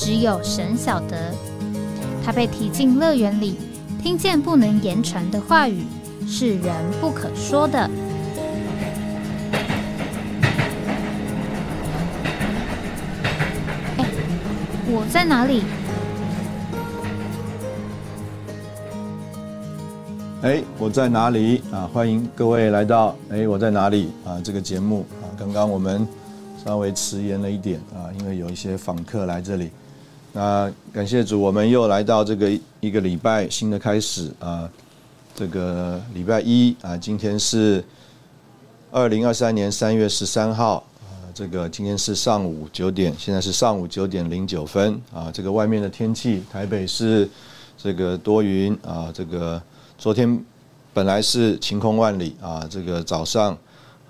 只有神晓得，他被提进乐园里，听见不能言传的话语，是人不可说的。哎，我在哪里？哎，我在哪里啊？欢迎各位来到哎，我在哪里啊？这个节目啊，刚刚我们稍微迟延了一点啊，因为有一些访客来这里。那感谢主，我们又来到这个一个礼拜新的开始啊，这个礼拜一啊，今天是二零二三年三月十三号啊，这个今天是上午九点，现在是上午九点零九分啊，这个外面的天气，台北是这个多云啊，这个昨天本来是晴空万里啊，这个早上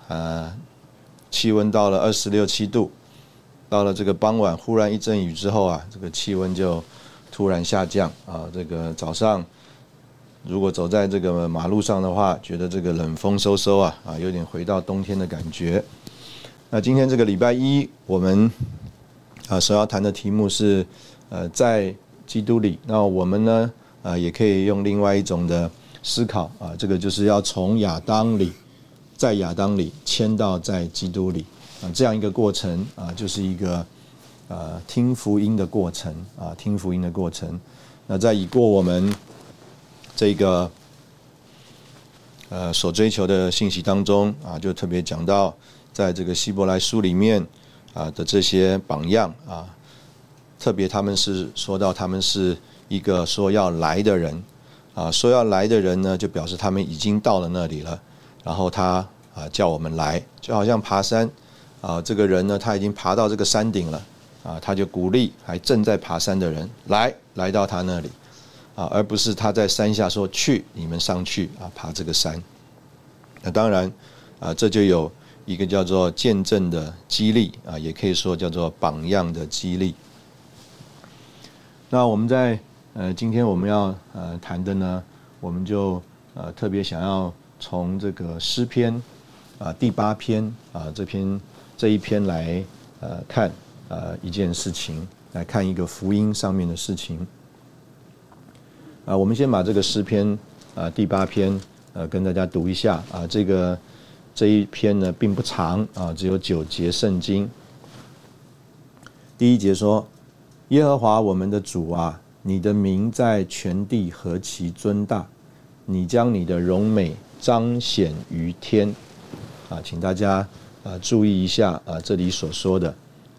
呃气温到了二十六七度。到了这个傍晚，忽然一阵雨之后啊，这个气温就突然下降啊。这个早上如果走在这个马路上的话，觉得这个冷风嗖嗖啊啊，有点回到冬天的感觉。那今天这个礼拜一，我们啊首要谈的题目是呃在基督里。那我们呢啊也可以用另外一种的思考啊，这个就是要从亚当里，在亚当里迁到在基督里。啊，这样一个过程啊，就是一个呃听福音的过程啊，听福音的过程。那在已过我们这个呃所追求的信息当中啊，就特别讲到在这个希伯来书里面啊的这些榜样啊，特别他们是说到他们是一个说要来的人啊，说要来的人呢，就表示他们已经到了那里了。然后他啊叫我们来，就好像爬山。啊，这个人呢，他已经爬到这个山顶了，啊，他就鼓励还正在爬山的人来，来到他那里，啊，而不是他在山下说去，你们上去啊，爬这个山。那当然，啊，这就有一个叫做见证的激励啊，也可以说叫做榜样的激励。那我们在呃，今天我们要呃谈的呢，我们就呃特别想要从这个诗篇啊第八篇啊这篇。这一篇来呃看呃一件事情，来看一个福音上面的事情。啊，我们先把这个诗篇啊第八篇呃跟大家读一下啊，这个这一篇呢并不长啊，只有九节圣经。第一节说：耶和华我们的主啊，你的名在全地何其尊大，你将你的荣美彰显于天。啊，请大家。啊，注意一下啊，这里所说的，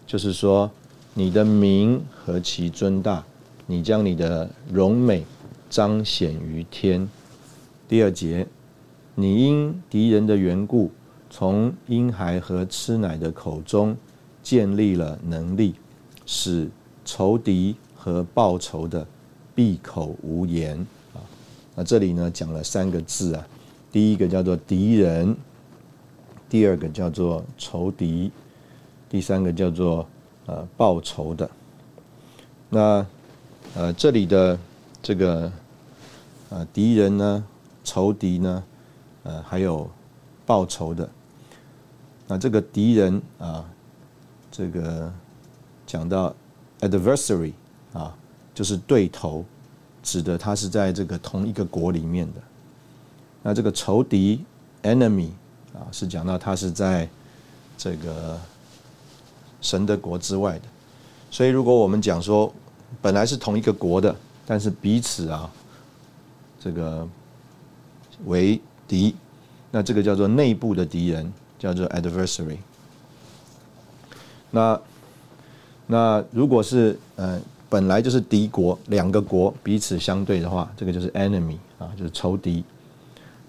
就是说你的名何其尊大，你将你的荣美彰显于天。第二节，你因敌人的缘故，从婴孩和吃奶的口中建立了能力，使仇敌和报仇的闭口无言。啊，那这里呢讲了三个字啊，第一个叫做敌人。第二个叫做仇敌，第三个叫做呃报仇的。那呃这里的这个呃敌人呢，仇敌呢，呃还有报仇的。那这个敌人啊，这个讲到 adversary 啊，就是对头，指的他是在这个同一个国里面的。那这个仇敌 enemy。啊，是讲到他是在这个神的国之外的，所以如果我们讲说本来是同一个国的，但是彼此啊这个为敌，那这个叫做内部的敌人，叫做 adversary。那那如果是呃本来就是敌国，两个国彼此相对的话，这个就是 enemy 啊，就是仇敌。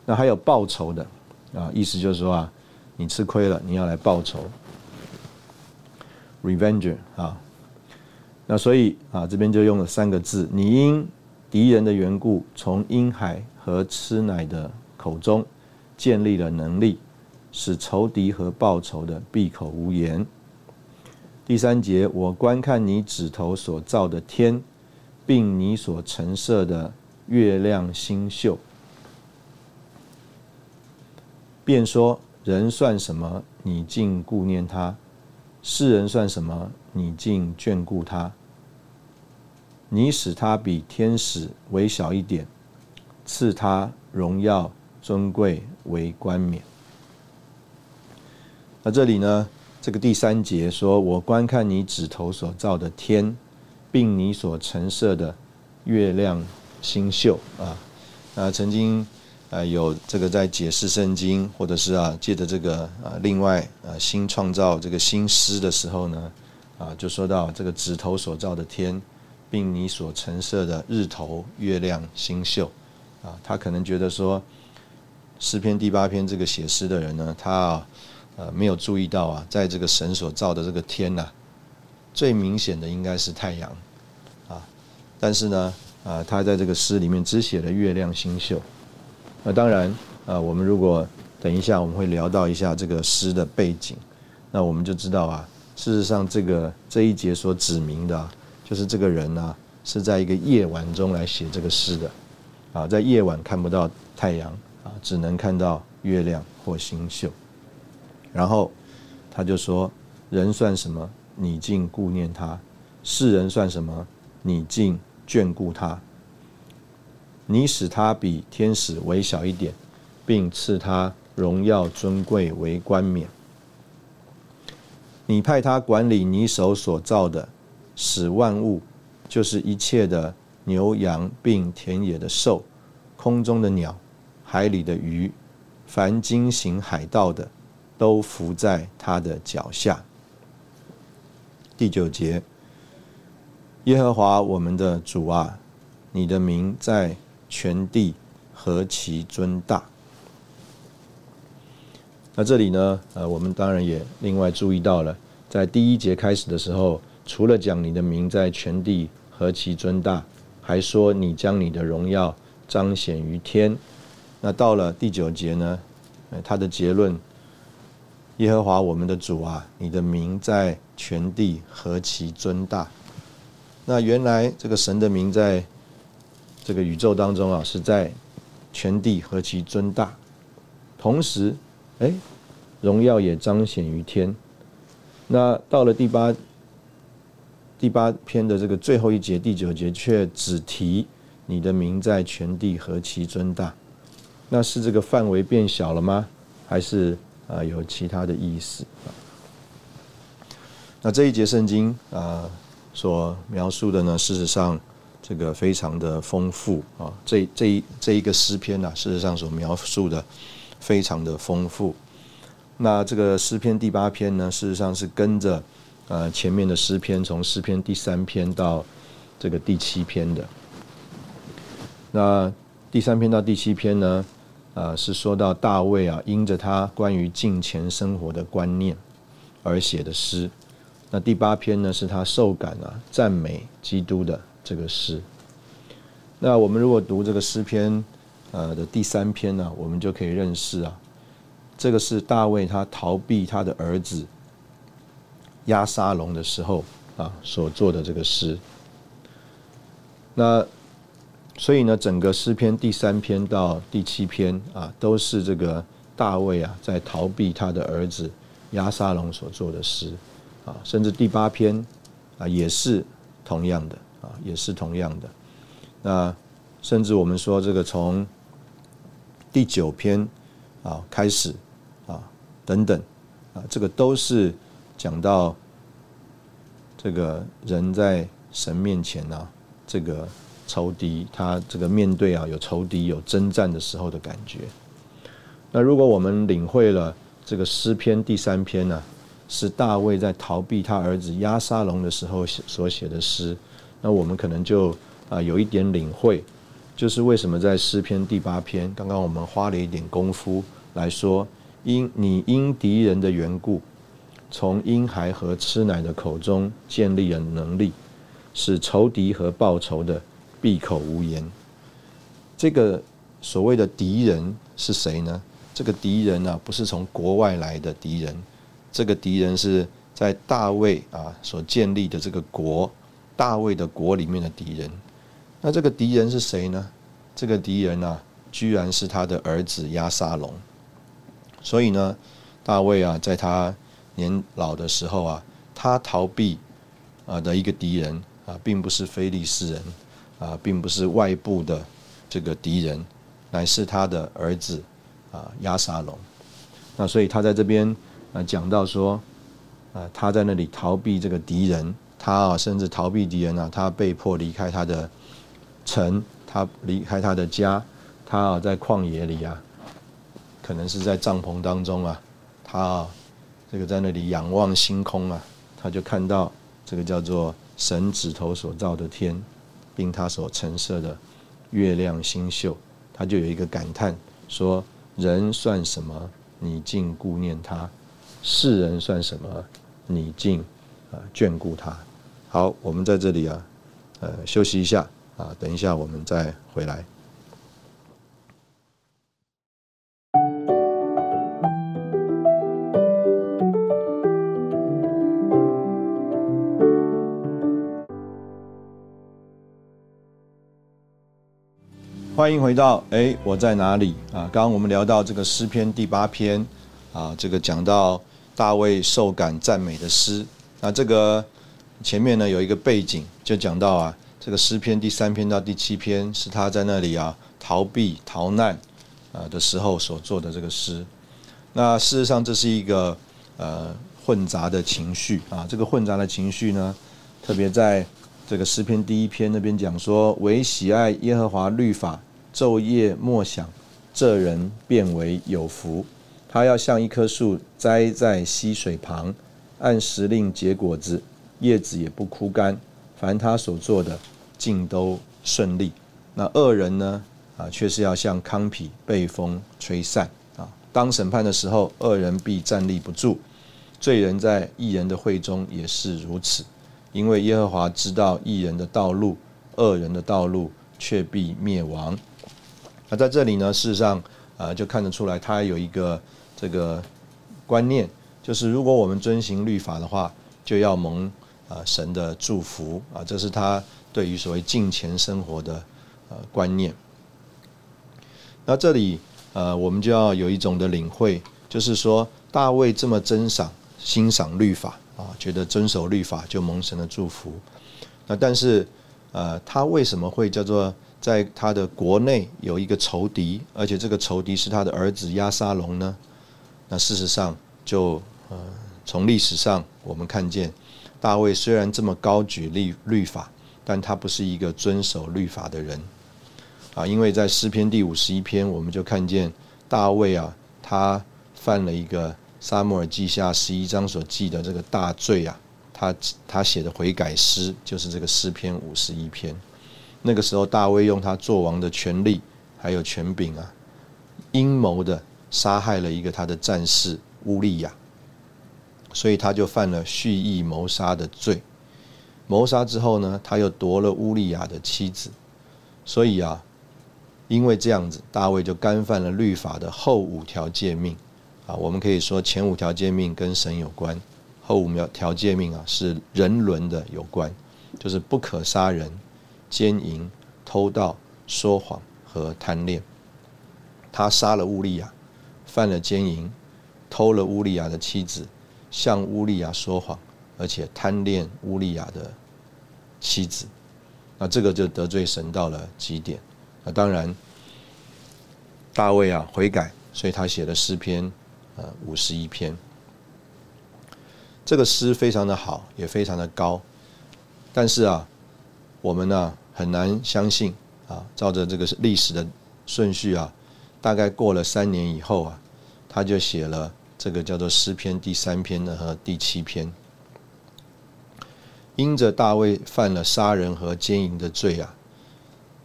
那还有报仇的。啊，意思就是说啊，你吃亏了，你要来报仇，revenge 啊。那所以啊，这边就用了三个字：你因敌人的缘故，从婴孩和吃奶的口中建立了能力，使仇敌和报仇的闭口无言。第三节，我观看你指头所造的天，并你所陈设的月亮星宿，便说：人算什么？你竟顾念他；世人算什么？你竟眷顾他？你使他比天使微小一点，赐他荣耀尊贵为冠冕。那这里呢？这个第三节说：“我观看你指头所造的天，并你所陈设的月亮星宿啊。”那曾经呃有这个在解释圣经，或者是啊借着这个啊另外啊新创造这个新诗的时候呢啊就说到这个指头所造的天，并你所陈设的日头、月亮、星宿啊，他可能觉得说诗篇第八篇这个写诗的人呢，他啊。呃，没有注意到啊，在这个神所造的这个天呐，最明显的应该是太阳，啊，但是呢，啊，他在这个诗里面只写了月亮星宿。那当然，啊，我们如果等一下我们会聊到一下这个诗的背景，那我们就知道啊，事实上这个这一节所指明的，就是这个人呢是在一个夜晚中来写这个诗的，啊，在夜晚看不到太阳，啊，只能看到月亮或星宿。然后他就说：“人算什么？你竟顾念他；世人算什么？你竟眷顾他。你使他比天使微小一点，并赐他荣耀尊贵为冠冕。你派他管理你手所造的，使万物，就是一切的牛羊，并田野的兽，空中的鸟，海里的鱼，凡经行海道的。”都伏在他的脚下。第九节，耶和华我们的主啊，你的名在全地何其尊大。那这里呢？呃，我们当然也另外注意到了，在第一节开始的时候，除了讲你的名在全地何其尊大，还说你将你的荣耀彰显于天。那到了第九节呢？呃，他的结论。耶和华我们的主啊，你的名在全地何其尊大！那原来这个神的名在这个宇宙当中啊，是在全地何其尊大。同时，哎，荣耀也彰显于天。那到了第八第八篇的这个最后一节第九节，却只提你的名在全地何其尊大。那是这个范围变小了吗？还是？啊，有其他的意思。那这一节圣经啊，所描述的呢，事实上这个非常的丰富啊。这这这一个诗篇呢，事实上所描述的非常的丰富。那这个诗篇第八篇呢，事实上是跟着呃前面的诗篇，从诗篇第三篇到这个第七篇的。那第三篇到第七篇呢？啊，是说到大卫啊，因着他关于敬虔生活的观念而写的诗。那第八篇呢，是他受感啊，赞美基督的这个诗。那我们如果读这个诗篇呃的第三篇呢，我们就可以认识啊，这个是大卫他逃避他的儿子押沙龙的时候啊所做的这个诗。那所以呢，整个诗篇第三篇到第七篇啊，都是这个大卫啊在逃避他的儿子亚沙龙所做的诗啊，甚至第八篇啊也是同样的啊，也是同样的。那甚至我们说这个从第九篇啊开始啊等等啊，这个都是讲到这个人在神面前呢，这个。仇敌，他这个面对啊，有仇敌有征战的时候的感觉。那如果我们领会了这个诗篇第三篇呢，是大卫在逃避他儿子押沙龙的时候所写的诗，那我们可能就啊有一点领会，就是为什么在诗篇第八篇，刚刚我们花了一点功夫来说，因你因敌人的缘故，从婴孩和吃奶的口中建立了能力。使仇敌和报仇的闭口无言。这个所谓的敌人是谁呢？这个敌人呢，不是从国外来的敌人，这个敌人是在大卫啊所建立的这个国，大卫的国里面的敌人。那这个敌人是谁呢？这个敌人呢，居然是他的儿子亚沙龙。所以呢，大卫啊，在他年老的时候啊，他逃避啊的一个敌人啊，并不是非利士人啊，并不是外部的这个敌人，乃是他的儿子。啊，亚沙龙，那所以他在这边啊讲到说，啊他在那里逃避这个敌人，他啊甚至逃避敌人啊，他被迫离开他的城，他离开他的家，他啊在旷野里啊，可能是在帐篷当中啊，他啊这个在那里仰望星空啊，他就看到这个叫做神指头所造的天，并他所陈设的月亮星宿，他就有一个感叹说。人算什么？你竟顾念他；世人算什么？你竟啊眷顾他。好，我们在这里啊，呃，休息一下啊，等一下我们再回来。欢迎回到哎，我在哪里啊？刚刚我们聊到这个诗篇第八篇啊，这个讲到大卫受感赞美的诗。那这个前面呢有一个背景，就讲到啊，这个诗篇第三篇到第七篇是他在那里啊逃避逃难啊的时候所做的这个诗。那事实上这是一个呃混杂的情绪啊，这个混杂的情绪呢，特别在。这个诗篇第一篇那边讲说，唯喜爱耶和华律法，昼夜默想，这人变为有福。他要像一棵树栽在溪水旁，按时令结果子，叶子也不枯干。凡他所做的，尽都顺利。那恶人呢？啊，却是要像糠皮被风吹散。啊，当审判的时候，恶人必站立不住。罪人在义人的会中也是如此。因为耶和华知道义人的道路，恶人的道路却必灭亡。那在这里呢，事实上啊，就看得出来，他有一个这个观念，就是如果我们遵行律法的话，就要蒙啊神的祝福啊，这是他对于所谓敬虔生活的呃观念。那这里呃，我们就要有一种的领会，就是说大卫这么珍赏、欣赏律法。啊，觉得遵守律法就蒙神的祝福。那但是，呃，他为什么会叫做在他的国内有一个仇敌，而且这个仇敌是他的儿子亚沙龙呢？那事实上，就呃，从历史上我们看见，大卫虽然这么高举律律法，但他不是一个遵守律法的人。啊，因为在诗篇第五十一篇，我们就看见大卫啊，他犯了一个。沙摩尔记下十一章所记的这个大罪啊，他他写的悔改诗就是这个诗篇五十一篇。那个时候大卫用他做王的权力还有权柄啊，阴谋的杀害了一个他的战士乌利亚，所以他就犯了蓄意谋杀的罪。谋杀之后呢，他又夺了乌利亚的妻子，所以啊，因为这样子，大卫就干犯了律法的后五条诫命。啊，我们可以说前五条诫命跟神有关，后五条条诫命啊是人伦的有关，就是不可杀人、奸淫、偷盗、说谎和贪恋。他杀了乌利亚，犯了奸淫，偷了乌利亚的妻子，向乌利亚说谎，而且贪恋乌利亚的妻子。那这个就得罪神到了极点。那当然，大卫啊悔改，所以他写了诗篇。呃，五十一篇，这个诗非常的好，也非常的高，但是啊，我们呢很难相信啊，照着这个历史的顺序啊，大概过了三年以后啊，他就写了这个叫做诗篇第三篇的和第七篇，因着大卫犯了杀人和奸淫的罪啊，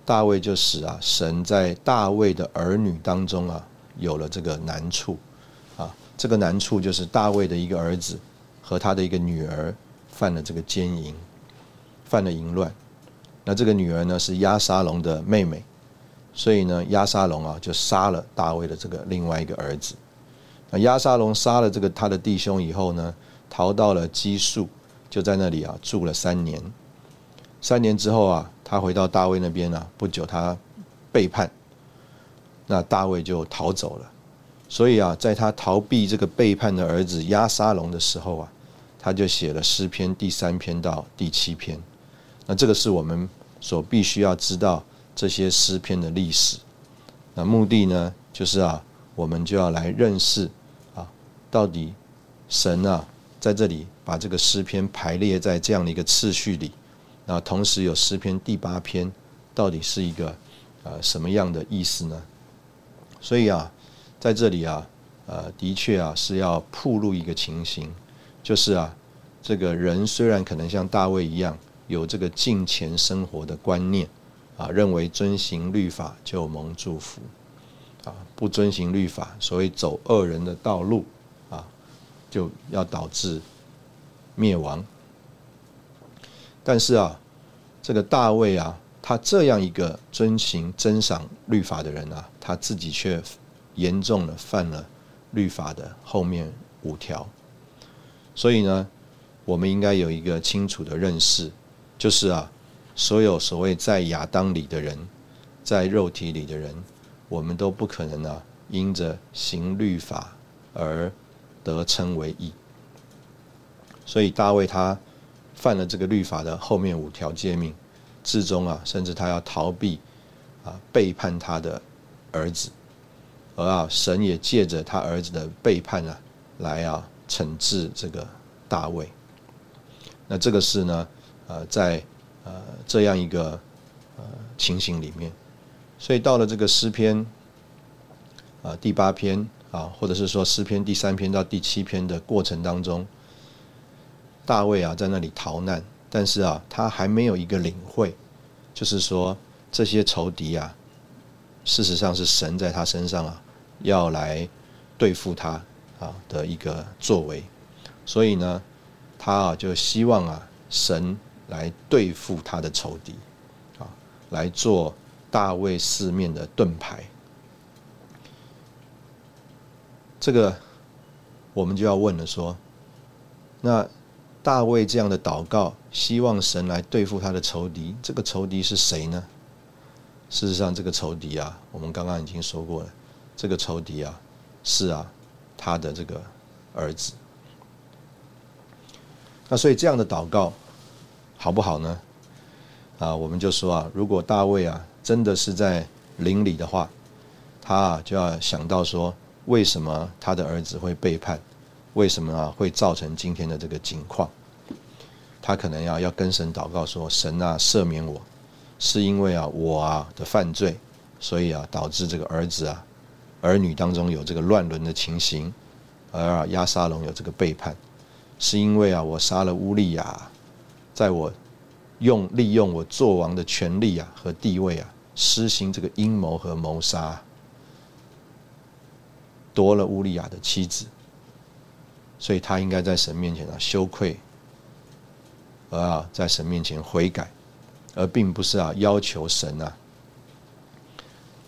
大卫就使啊神在大卫的儿女当中啊有了这个难处啊。这个难处就是大卫的一个儿子和他的一个女儿犯了这个奸淫，犯了淫乱。那这个女儿呢是亚沙龙的妹妹，所以呢亚沙龙啊就杀了大卫的这个另外一个儿子。那亚沙龙杀了这个他的弟兄以后呢，逃到了基述，就在那里啊住了三年。三年之后啊，他回到大卫那边啊，不久他背叛，那大卫就逃走了。所以啊，在他逃避这个背叛的儿子亚沙龙的时候啊，他就写了诗篇第三篇到第七篇。那这个是我们所必须要知道这些诗篇的历史。那目的呢，就是啊，我们就要来认识，到底神啊在这里把这个诗篇排列在这样的一个次序里。那同时有诗篇第八篇，到底是一个呃什么样的意思呢？所以啊，在这里啊，呃，的确啊是要铺露一个情形，就是啊，这个人虽然可能像大卫一样有这个敬虔生活的观念啊，认为遵行律法就蒙祝福啊，不遵行律法，所谓走恶人的道路，就要导致灭亡。但是啊，这个大卫啊，他这样一个遵行真赏律法的人啊，他自己却严重的犯了律法的后面五条。所以呢，我们应该有一个清楚的认识，就是啊，所有所谓在亚当里的人，在肉体里的人，我们都不可能啊，因着行律法而得称为义。所以大卫他。犯了这个律法的后面五条诫命，至终啊，甚至他要逃避啊，背叛他的儿子，而啊，神也借着他儿子的背叛啊，来啊，惩治这个大卫。那这个是呢，呃，在呃这样一个呃情形里面，所以到了这个诗篇啊第八篇啊，或者是说诗篇第三篇到第七篇的过程当中。大卫啊，在那里逃难，但是啊，他还没有一个领会，就是说这些仇敌啊，事实上是神在他身上啊，要来对付他啊的一个作为，所以呢，他啊就希望啊，神来对付他的仇敌，啊，来做大卫四面的盾牌。这个我们就要问了，说那。大卫这样的祷告，希望神来对付他的仇敌。这个仇敌是谁呢？事实上，这个仇敌啊，我们刚刚已经说过了。这个仇敌啊，是啊，他的这个儿子。那所以这样的祷告好不好呢？啊，我们就说啊，如果大卫啊真的是在邻里的话，他啊就要想到说，为什么他的儿子会背叛？为什么啊会造成今天的这个境况？他可能要要跟神祷告说：“神啊，赦免我，是因为啊我啊的犯罪，所以啊导致这个儿子啊儿女当中有这个乱伦的情形，而啊亚沙龙有这个背叛，是因为啊我杀了乌利亚，在我用利用我做王的权利啊和地位啊，施行这个阴谋和谋杀，夺了乌利亚的妻子。”所以他应该在神面前啊羞愧，而啊在神面前悔改，而并不是啊要求神啊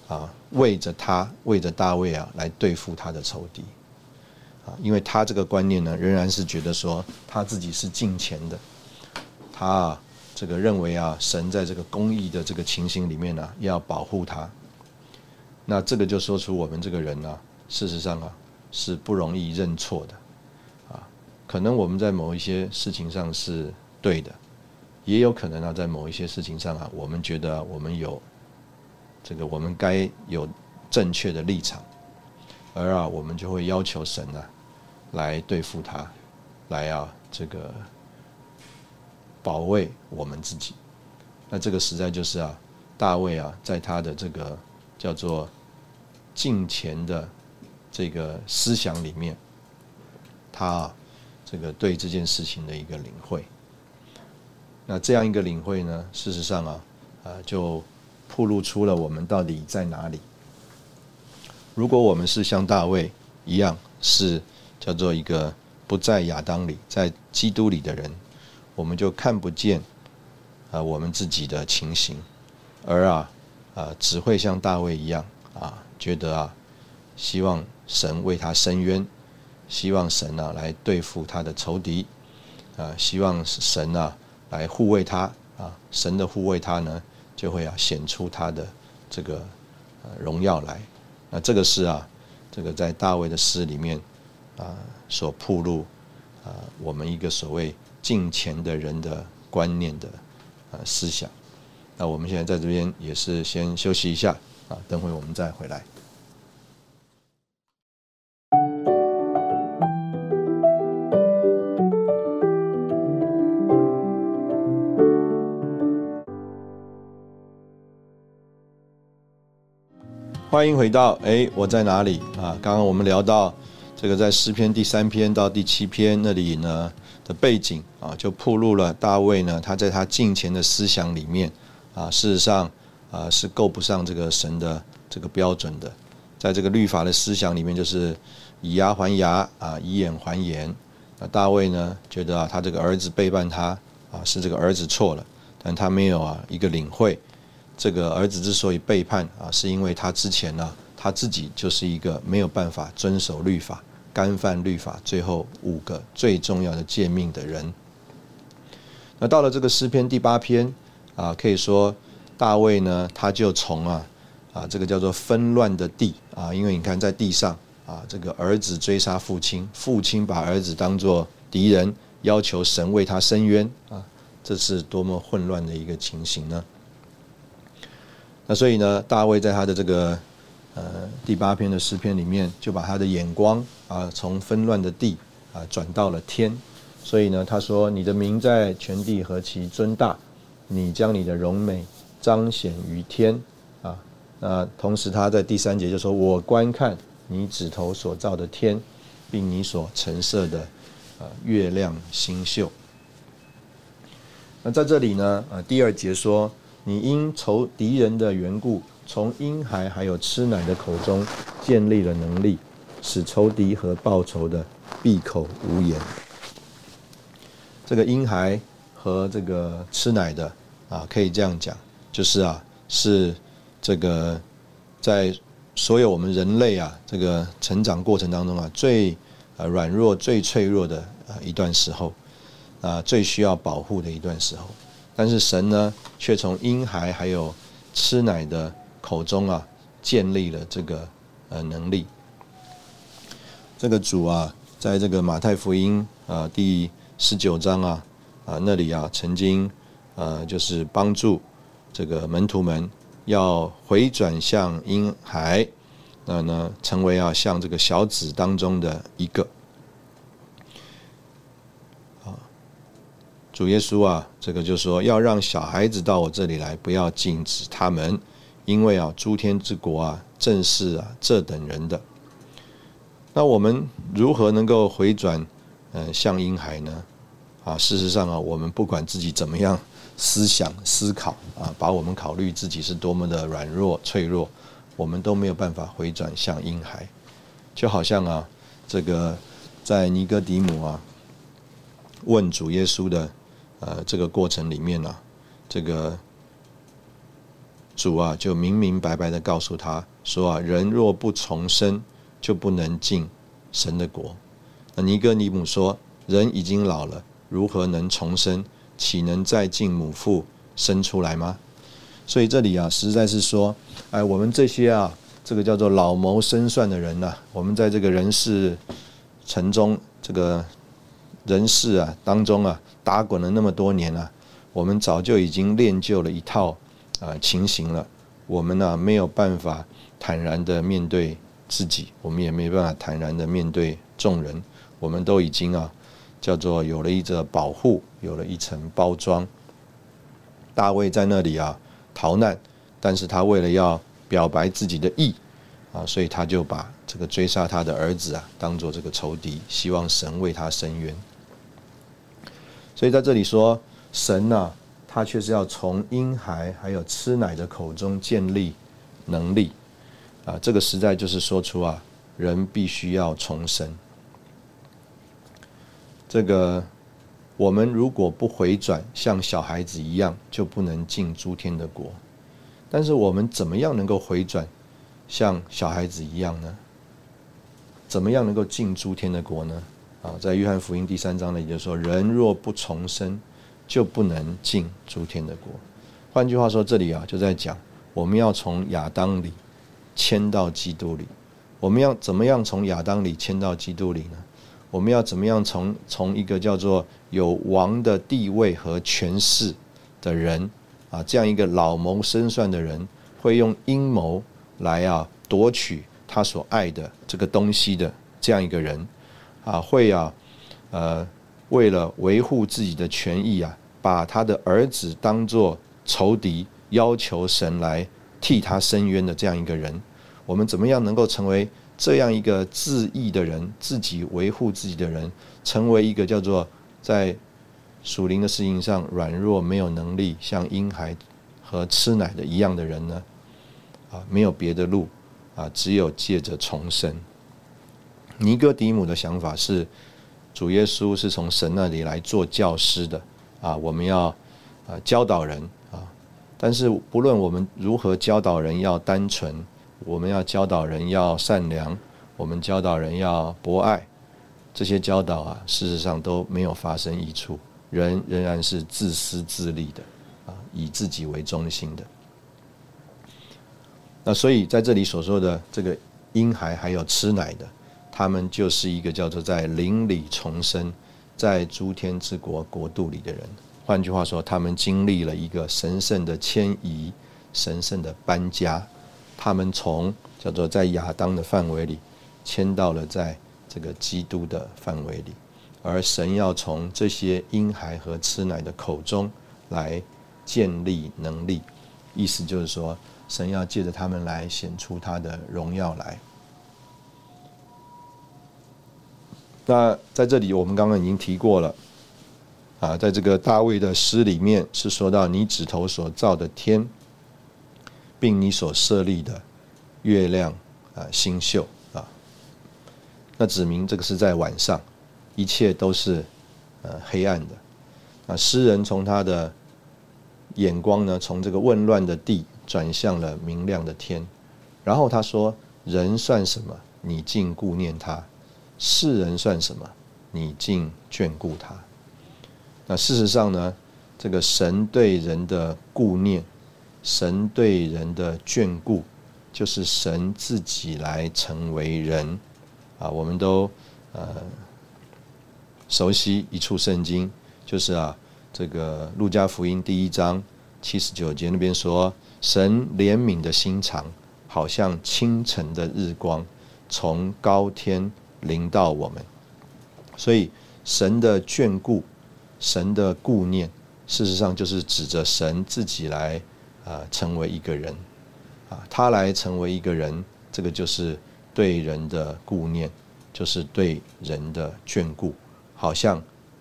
啊为着他为着大卫啊来对付他的仇敌啊，因为他这个观念呢仍然是觉得说他自己是敬虔的，他啊这个认为啊神在这个公义的这个情形里面呢要保护他，那这个就说出我们这个人呢事实上啊是不容易认错的。啊可能我们在某一些事情上是对的，也有可能啊，在某一些事情上啊，我们觉得我们有这个，我们该有正确的立场，而啊，我们就会要求神啊，来对付他，来啊，这个保卫我们自己。那这个实在就是啊，大卫啊，在他的这个叫做敬虔的这个思想里面，他。这个对这件事情的一个领会，那这样一个领会呢，事实上啊，呃，就暴露出了我们到底在哪里。如果我们是像大卫一样，是叫做一个不在亚当里，在基督里的人，我们就看不见啊我们自己的情形，而啊啊只会像大卫一样啊，觉得啊希望神为他伸冤，希望神啊来对付他的仇敌，啊希望神啊来护卫他啊，神的护卫他呢就会啊显出他的这个荣耀来。那这个是啊，这个在大卫的诗里面啊所铺露啊，我们一个所谓敬虔的人的观念的啊思想。那我们现在在这边也是先休息一下啊，等会我们再回来。欢迎回到哎，我在哪里啊？刚刚我们聊到这个，在诗篇第三篇到第七篇那里呢的背景啊，就铺露了大卫呢，他在他近前的思想里面啊，事实上啊是够不上这个神的这个标准的，在这个律法的思想里面，就是以牙还牙啊，以眼还眼。那大卫呢，觉得啊，他这个儿子背叛他啊，是这个儿子错了，但他没有啊一个领会。这个儿子之所以背叛啊，是因为他之前呢，他自己就是一个没有办法遵守律法、干犯律法，最后五个最重要的诫命的人。那到了这个诗篇第八篇啊，可以说大卫呢，他就从啊啊这个叫做纷乱的地啊，因为你看在地上啊，这个儿子追杀父亲，父亲把儿子当做敌人，要求神为他伸冤啊，这是多么混乱的一个情形呢？那所以呢，大卫在他的这个呃第八篇的诗篇里面，就把他的眼光啊从纷乱的地啊转到了天。所以呢，他说：“你的名在全地何其尊大，你将你的荣美彰显于天啊。”那同时他在第三节就说：“我观看你指头所造的天，并你所陈设的啊月亮星宿。”那在这里呢，呃第二节说。你因仇敌人的缘故，从婴孩还有吃奶的口中建立了能力，使仇敌和报仇的闭口无言。这个婴孩和这个吃奶的啊，可以这样讲，就是啊，是这个在所有我们人类啊这个成长过程当中啊，最呃软弱、最脆弱的啊一段时候啊，最需要保护的一段时候。但是神呢，却从婴孩还有吃奶的口中啊，建立了这个呃能力。这个主啊，在这个马太福音啊第十九章啊啊那里啊，曾经呃就是帮助这个门徒们要回转向婴孩，那呢成为啊像这个小子当中的一个。主耶稣啊，这个就说要让小孩子到我这里来，不要禁止他们，因为啊，诸天之国啊，正是啊这等人的。那我们如何能够回转，嗯，像婴孩呢？啊，事实上啊，我们不管自己怎么样思想思考啊，把我们考虑自己是多么的软弱脆弱，我们都没有办法回转像婴孩。就好像啊，这个在尼哥底母啊问主耶稣的。呃，这个过程里面呢，这个主啊，就明明白白的告诉他说啊，人若不重生，就不能进神的国。那尼哥尼姆说，人已经老了，如何能重生？岂能再进母腹生出来吗？所以这里啊，实在是说，哎，我们这些啊，这个叫做老谋深算的人呐，我们在这个人世城中，这个人世啊当中啊。打滚了那么多年了，我们早就已经练就了一套啊情形了。我们呢没有办法坦然的面对自己，我们也没办法坦然的面对众人。我们都已经啊叫做有了一则保护，有了一层包装。大卫在那里啊逃难，但是他为了要表白自己的意啊，所以他就把这个追杀他的儿子啊当做这个仇敌，希望神为他伸冤。所以在这里说，神呐，他却是要从婴孩还有吃奶的口中建立能力，啊，这个实在就是说出啊，人必须要重生。这个我们如果不回转，像小孩子一样，就不能进诸天的国。但是我们怎么样能够回转，像小孩子一样呢？怎么样能够进诸天的国呢？啊，在约翰福音第三章呢，也就是说，人若不重生，就不能进诸天的国。换句话说，这里啊就在讲，我们要从亚当里迁到基督里。我们要怎么样从亚当里迁到基督里呢？我们要怎么样从从一个叫做有王的地位和权势的人啊，这样一个老谋深算的人，会用阴谋来啊夺取他所爱的这个东西的这样一个人啊，会啊呃为了维护自己的权益啊，把他的儿子当作仇敌，要求神来替他伸冤的这样一个人，我们怎么样能够成为？这样一个自义的人，自己维护自己的人，成为一个叫做在属灵的事情上软弱、没有能力，像婴孩和吃奶的一样的人呢？啊，没有别的路啊，只有借着重生。尼哥底母的想法是，主耶稣是从神那里来做教师的啊，我们要啊教导人啊，但是不论我们如何教导人，要单纯。我们要教导人要善良，我们教导人要博爱，这些教导啊，事实上都没有发生益处，人仍然是自私自利的，啊，以自己为中心的。那所以在这里所说的这个婴孩还有吃奶的，他们就是一个叫做在灵里重生，在诸天之国国度里的人。换句话说，他们经历了一个神圣的迁移，神圣的搬家。他们从叫做在亚当的范围里迁到了在这个基督的范围里，而神要从这些婴孩和吃奶的口中来建立能力，意思就是说，神要借着他们来显出他的荣耀来。那在这里，我们刚刚已经提过了，啊，在这个大卫的诗里面是说到你指头所造的天。并你所设立的月亮啊星宿啊，那指明这个是在晚上，一切都是呃黑暗的。啊，诗人从他的眼光呢，从这个混乱的地转向了明亮的天。然后他说：“人算什么？你竟顾念他；世人算什么？你竟眷顾他。”那事实上呢，这个神对人的顾念。神对人的眷顾，就是神自己来成为人啊！我们都呃熟悉一处圣经，就是啊，这个路加福音第一章七十九节那边说，神怜悯的心肠，好像清晨的日光，从高天临到我们。所以，神的眷顾，神的顾念，事实上就是指着神自己来。啊，成为一个人，啊，他来成为一个人，这个就是对人的顾念，就是对人的眷顾，好像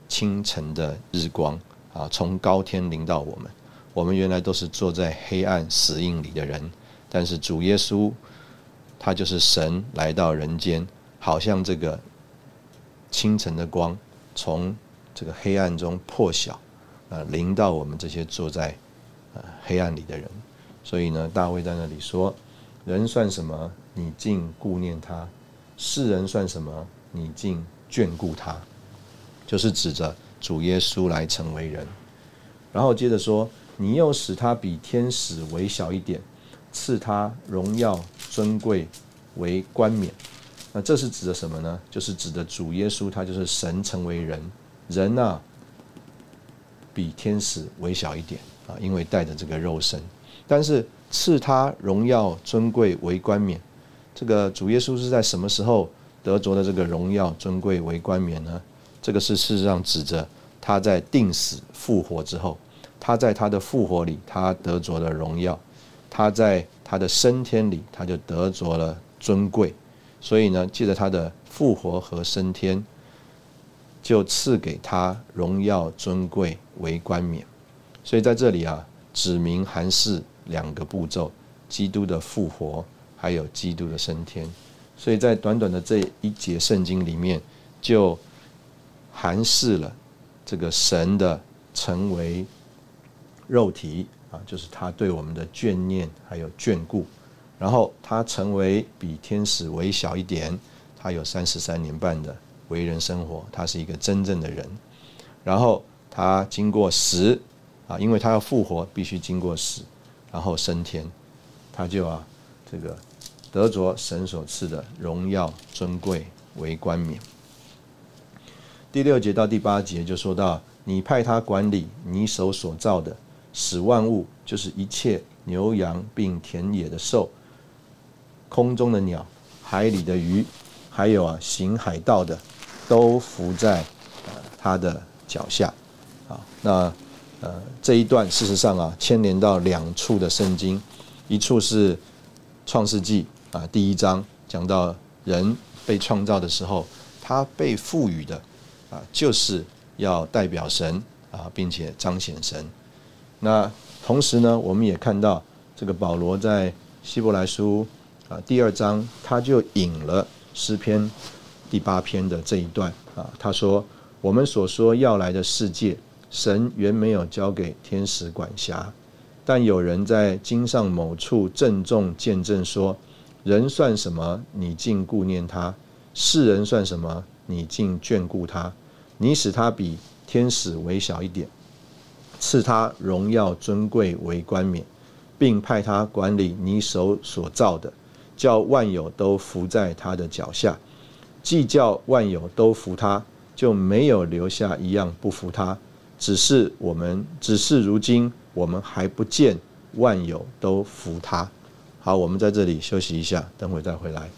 清晨的日光啊，从高天临到我们。我们原来都是坐在黑暗死荫里的人，但是主耶稣，他就是神来到人间，好像这个清晨的光，从这个黑暗中破晓，啊，临到我们这些坐在呃。黑暗里的人，所以呢，大卫在那里说：“人算什么？你竟顾念他；世人算什么？你竟眷顾他。”就是指着主耶稣来成为人。然后接着说：“你又使他比天使微小一点，赐他荣耀尊贵为冠冕。”那这是指的什么呢？就是指的主耶稣，他就是神成为人，人啊，比天使微小一点。啊，因为带着这个肉身，但是赐他荣耀尊贵为冠冕。这个主耶稣是在什么时候得着的这个荣耀尊贵为冠冕呢？这个是事实上指着他在定死复活之后，他在他的复活里，他得着了荣耀；他在他的升天里，他就得着了尊贵。所以呢，借着他的复活和升天，就赐给他荣耀尊贵为冠冕。所以在这里啊，指明韩式两个步骤：基督的复活，还有基督的升天。所以在短短的这一节圣经里面，就韩式了这个神的成为肉体啊，就是他对我们的眷念还有眷顾，然后他成为比天使微小一点，他有三十三年半的为人生活，他是一个真正的人，然后他经过死啊，因为他要复活，必须经过死，然后升天，他就啊这个得着神所赐的荣耀尊贵为冠冕。第六节到第八节就说到，你派他管理你手所造的，使万物，就是一切牛羊并田野的兽、空中的鸟、海里的鱼，还有啊行海盗的，都伏在呃他的脚下。啊，那呃这一段事实上啊牵连到两处的圣经，一处是创世纪啊第一章讲到人被创造的时候，他被赋予的。啊，就是要代表神啊，并且彰显神。那同时呢，我们也看到这个保罗在希伯来书啊第二章，他就引了诗篇第八篇的这一段啊，他说：“我们所说要来的世界，神原没有交给天使管辖，但有人在经上某处郑重见证说：人算什么？你竟顾念他；世人算什么？你竟眷顾他？”你使他比天使微小一点，赐他荣耀尊贵为冠冕，并派他管理你手所造的，叫万有都伏在他的脚下。既叫万有都服他，就没有留下一样不服他。只是我们，只是如今我们还不见万有都服他。好，我们在这里休息一下，等会再回来。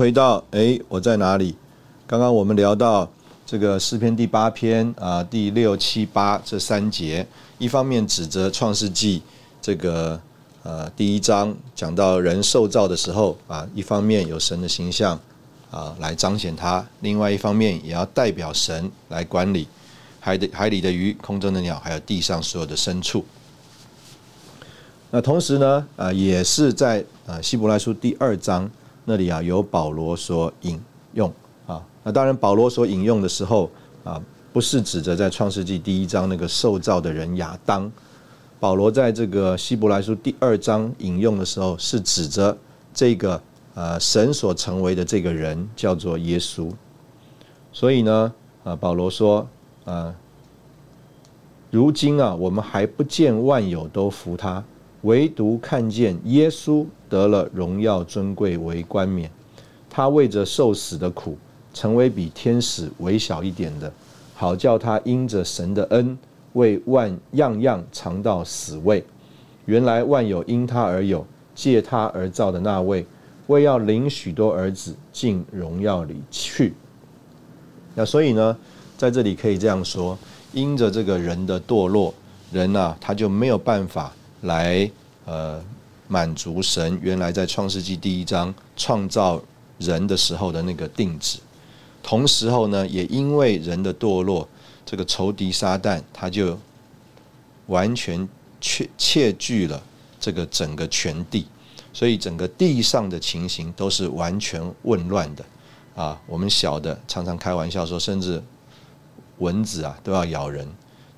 回到哎，我在哪里？刚刚我们聊到这个诗篇第八篇啊，第六七八这三节，一方面指责创世纪这个呃第一章讲到人受造的时候啊，一方面有神的形象啊来彰显他，另外一方面也要代表神来管理海的海里的鱼、空中的鸟，还有地上所有的牲畜。那同时呢啊，也是在啊希伯来书第二章。那里啊，有保罗所引用啊，那当然保罗所引用的时候啊，不是指着在创世纪第一章那个受造的人亚当，保罗在这个希伯来书第二章引用的时候，是指着这个呃神所成为的这个人叫做耶稣，所以呢啊，保罗说啊，如今啊，我们还不见万有都服他。唯独看见耶稣得了荣耀尊贵为冠冕，他为着受死的苦，成为比天使微小一点的，好叫他因着神的恩，为万样样尝到死味。原来万有因他而有，借他而造的那位，为要领许多儿子进荣耀里去。那所以呢，在这里可以这样说：因着这个人的堕落，人啊，他就没有办法。来，呃，满足神原来在创世纪第一章创造人的时候的那个定旨。同时候呢，也因为人的堕落，这个仇敌撒旦他就完全窃窃据了这个整个全地，所以整个地上的情形都是完全混乱的。啊，我们小的常常开玩笑说，甚至蚊子啊都要咬人，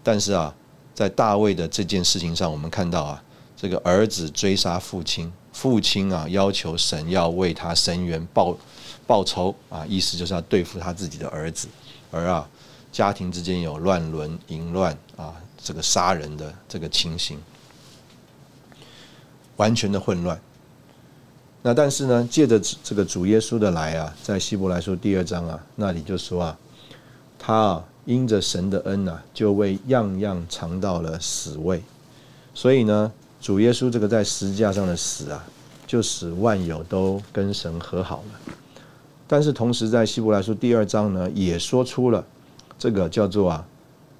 但是啊。在大卫的这件事情上，我们看到啊，这个儿子追杀父亲，父亲啊要求神要为他伸冤报报仇啊，意思就是要对付他自己的儿子，而啊家庭之间有乱伦淫乱啊，这个杀人的这个情形，完全的混乱。那但是呢，借着这个主耶稣的来啊，在希伯来书第二章啊那里就说啊，他啊。因着神的恩呐，就为样样尝到了死味，所以呢，主耶稣这个在十字架上的死啊，就使万有都跟神和好了。但是同时在希伯来书第二章呢，也说出了这个叫做啊，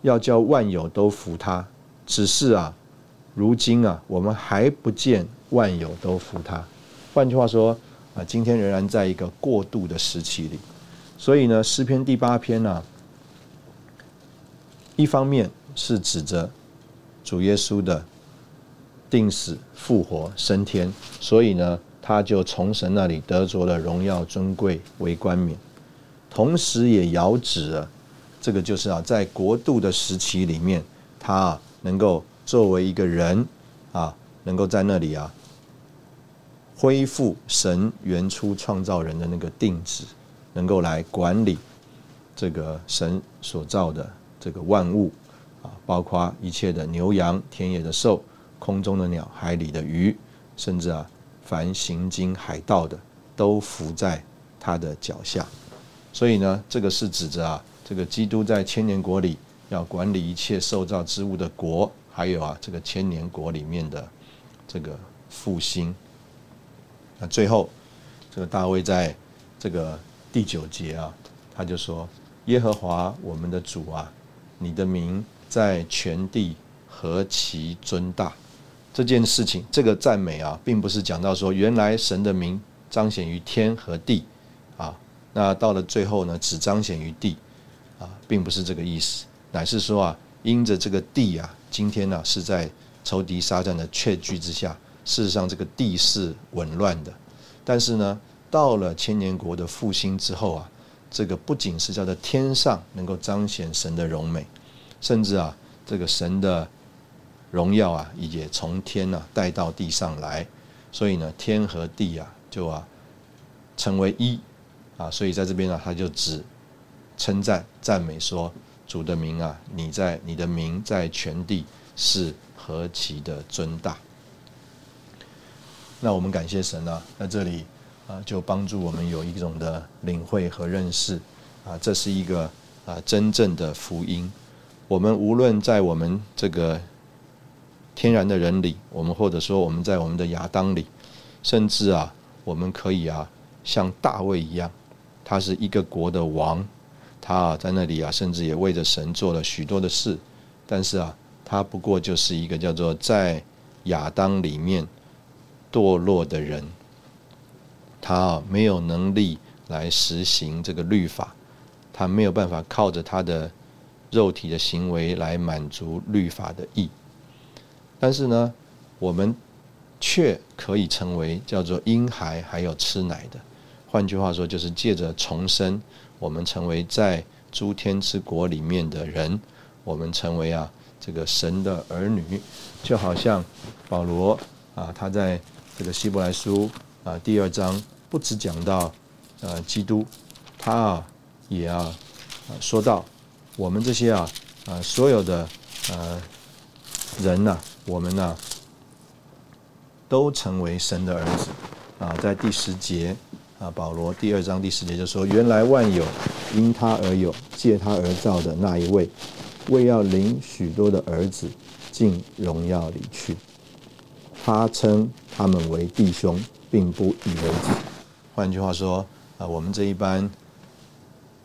要叫万有都服他。只是啊，如今啊，我们还不见万有都服他。换句话说啊，今天仍然在一个过渡的时期里。所以呢，诗篇第八篇呢。一方面是指着主耶稣的定死、复活、升天，所以呢，他就从神那里得着了荣耀、尊贵为冠冕，同时也遥指了这个就是啊，在国度的时期里面，他啊能够作为一个人啊，能够在那里啊恢复神原初创造人的那个定旨，能够来管理这个神所造的这个万物啊，包括一切的牛羊、田野的兽、空中的鸟、海里的鱼，甚至啊，凡行经海道的，都伏在他的脚下。所以呢，这个是指着啊，这个基督在千年国里要管理一切受造之物的国，还有啊，这个千年国里面的这个复兴。那最后，这个大卫在这个第九节啊，他就说：“耶和华我们的主啊，你的名在全地何其尊大！”这件事情，这个赞美啊，并不是讲到说原来神的名彰显于天和地啊，那到了最后呢，只彰显于地啊，并不是这个意思，乃是说啊，因着这个地啊，今天呢是在仇敌沙战的确据之下。事实上，这个地是紊乱的，但是呢，到了千年国的复兴之后啊，这个不仅是叫做天上能够彰显神的荣美，甚至啊，这个神的荣耀啊，也从天呢带到地上来，所以呢，天和地啊，就啊成为一啊，所以在这边呢，他就只称赞赞美说主的名啊，你在你的名在全地是何其的尊大。那我们感谢神啊，在这里啊，就帮助我们有一种的领会和认识啊，这是一个啊真正的福音。我们无论在我们这个天然的人里，我们或者说我们在我们的亚当里，甚至啊，我们可以啊像大卫一样，他是一个国的王，他啊在那里啊，甚至也为着神做了许多的事，但是啊，他不过就是一个叫做在亚当里面。堕落的人，他啊没有能力来实行这个律法，他没有办法靠着他的肉体的行为来满足律法的意。但是呢，我们却可以成为叫做婴孩，还有吃奶的。换句话说，就是借着重生，我们成为在诸天之国里面的人，我们成为啊这个神的儿女，就好像保罗啊他在。这个希伯来书啊，第二章不只讲到呃基督，他啊也啊说到我们这些啊啊所有的呃人呐，我们呢都成为神的儿子啊。在第十节啊，保罗第二章第十节就说：“原来万有因他而有，借他而造的那一位，为要领许多的儿子进荣耀里去。”他称他们为弟兄，并不以为己。换句话说，啊，我们这一班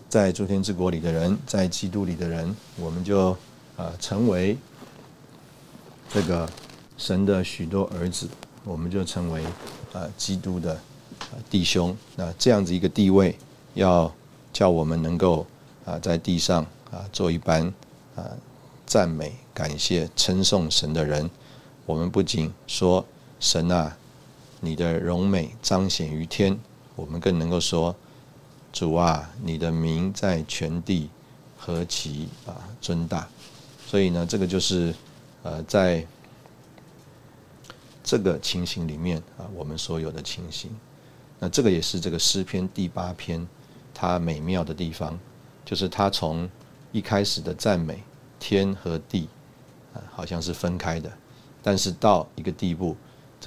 在诸天之国里的人，在基督里的人，我们就啊成为这个神的许多儿子，我们就成为啊基督的弟兄。那这样子一个地位，要叫我们能够啊在地上啊做一班啊赞美、感谢、称颂神的人。我们不仅说神啊，你的荣美彰显于天，我们更能够说主啊，你的名在全地何其啊尊大。所以呢，这个就是呃，在这个情形里面啊，我们所有的情形。那这个也是这个诗篇第八篇它美妙的地方，就是它从一开始的赞美天和地啊，好像是分开的。但是到一个地步，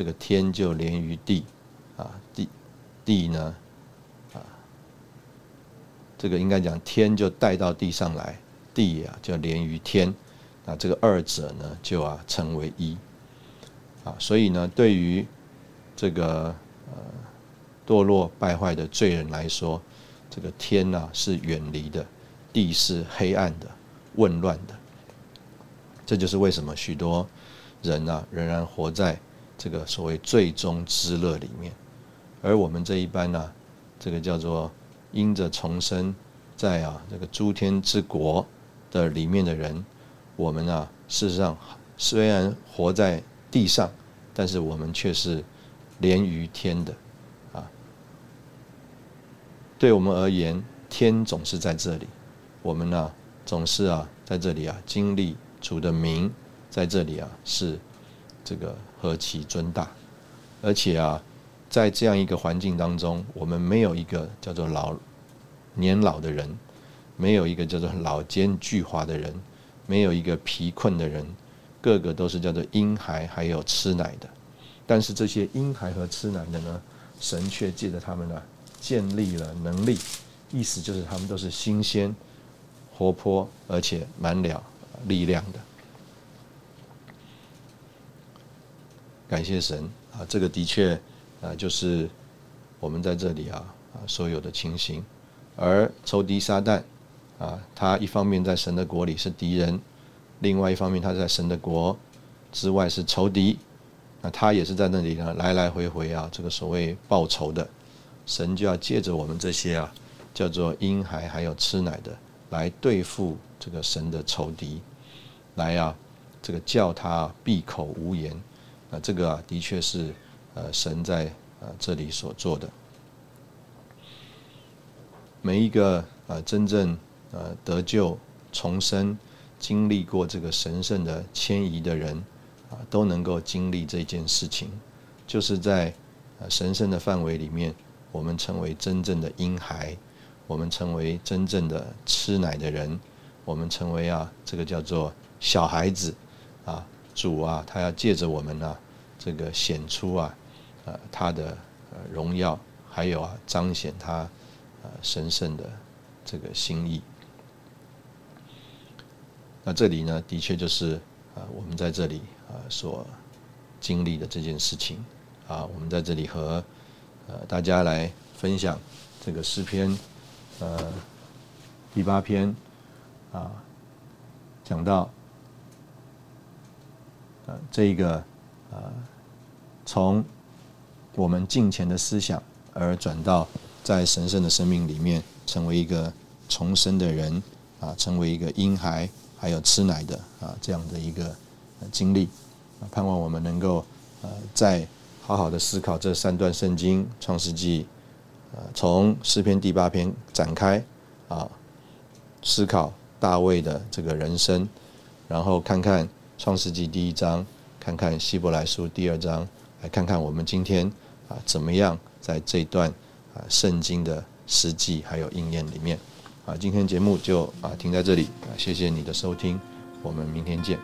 这个天就连于地，啊，地地呢，啊，这个应该讲天就带到地上来，地啊就连于天，那这个二者呢就啊成为一，啊，所以呢对于这个呃堕落败坏的罪人来说，这个天呢是远离的，地是黑暗的、混乱的，这就是为什么许多。人啊，仍然活在这个所谓最终之乐里面，而我们这一班呢，这个叫做因着重生，在啊这个诸天之国的里面的人，我们啊，事实上虽然活在地上，但是我们却是连于天的啊。对我们而言，天总是在这里，我们呢总是啊在这里啊经历主的名，在这里啊是这个何其尊大，而且啊在这样一个环境当中，我们没有一个叫做老年老的人，没有一个叫做老奸巨猾的人，没有一个疲困的人，个个都是叫做婴孩，还有吃奶的。但是这些婴孩和吃奶的呢，神却借着他们呢。建立了能力，意思就是他们都是新鲜、活泼，而且满了力量的。感谢神啊！这个的确啊，就是我们在这里啊啊所有的情形。而仇敌撒旦啊，他一方面在神的国里是敌人，另外一方面他在神的国之外是仇敌。那他也是在那里呢，来来回回啊，这个所谓报仇的。神就要借着我们这些啊，叫做婴孩还有吃奶的，来对付这个神的仇敌，来啊，这个叫他闭口无言。啊，这个啊，的确是呃神在呃这里所做的。每一个啊真正呃得救重生、经历过这个神圣的迁移的人啊，都能够经历这件事情，就是在呃神圣的范围里面。我们成为真正的婴孩，我们成为真正的吃奶的人，我们成为啊，这个叫做小孩子啊，主啊，他要借着我们呢，这个显出啊，呃，他的荣耀，还有啊，彰显他呃神圣的这个心意。那这里呢，的确就是啊，我们在这里啊所经历的这件事情啊，我们在这里和。呃，大家来分享这个诗篇，呃，第八篇啊，讲到这一个呃，从我们近前的思想而转到在神圣的生命里面成为一个重生的人啊，成为一个婴孩，还有吃奶的啊这样的一个经历，盼望我们能够呃在。好好的思考这三段圣经，《创世纪》呃，从诗篇第八篇展开啊，思考大卫的这个人生，然后看看《创世纪》第一章，看看《希伯来书》第二章，来看看我们今天啊怎么样在这段啊圣经的实际还有应验里面啊，今天节目就啊停在这里啊，谢谢你的收听，我们明天见。